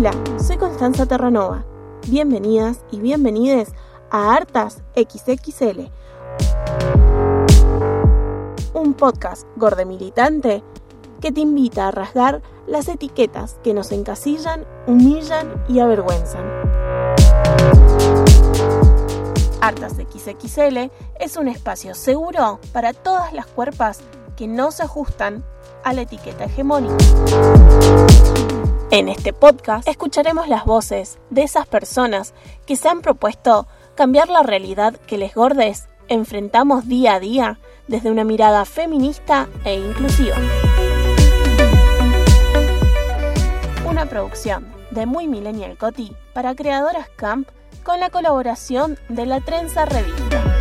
Hola, soy Constanza Terranova. Bienvenidas y bienvenides a Hartas XXL, un podcast gorde militante que te invita a rasgar las etiquetas que nos encasillan, humillan y avergüenzan. Hartas XXL es un espacio seguro para todas las cuerpas que no se ajustan a la etiqueta hegemónica. En este podcast escucharemos las voces de esas personas que se han propuesto cambiar la realidad que les gordes enfrentamos día a día desde una mirada feminista e inclusiva. Una producción de Muy Millennial Coti para creadoras Camp con la colaboración de la Trenza Revista.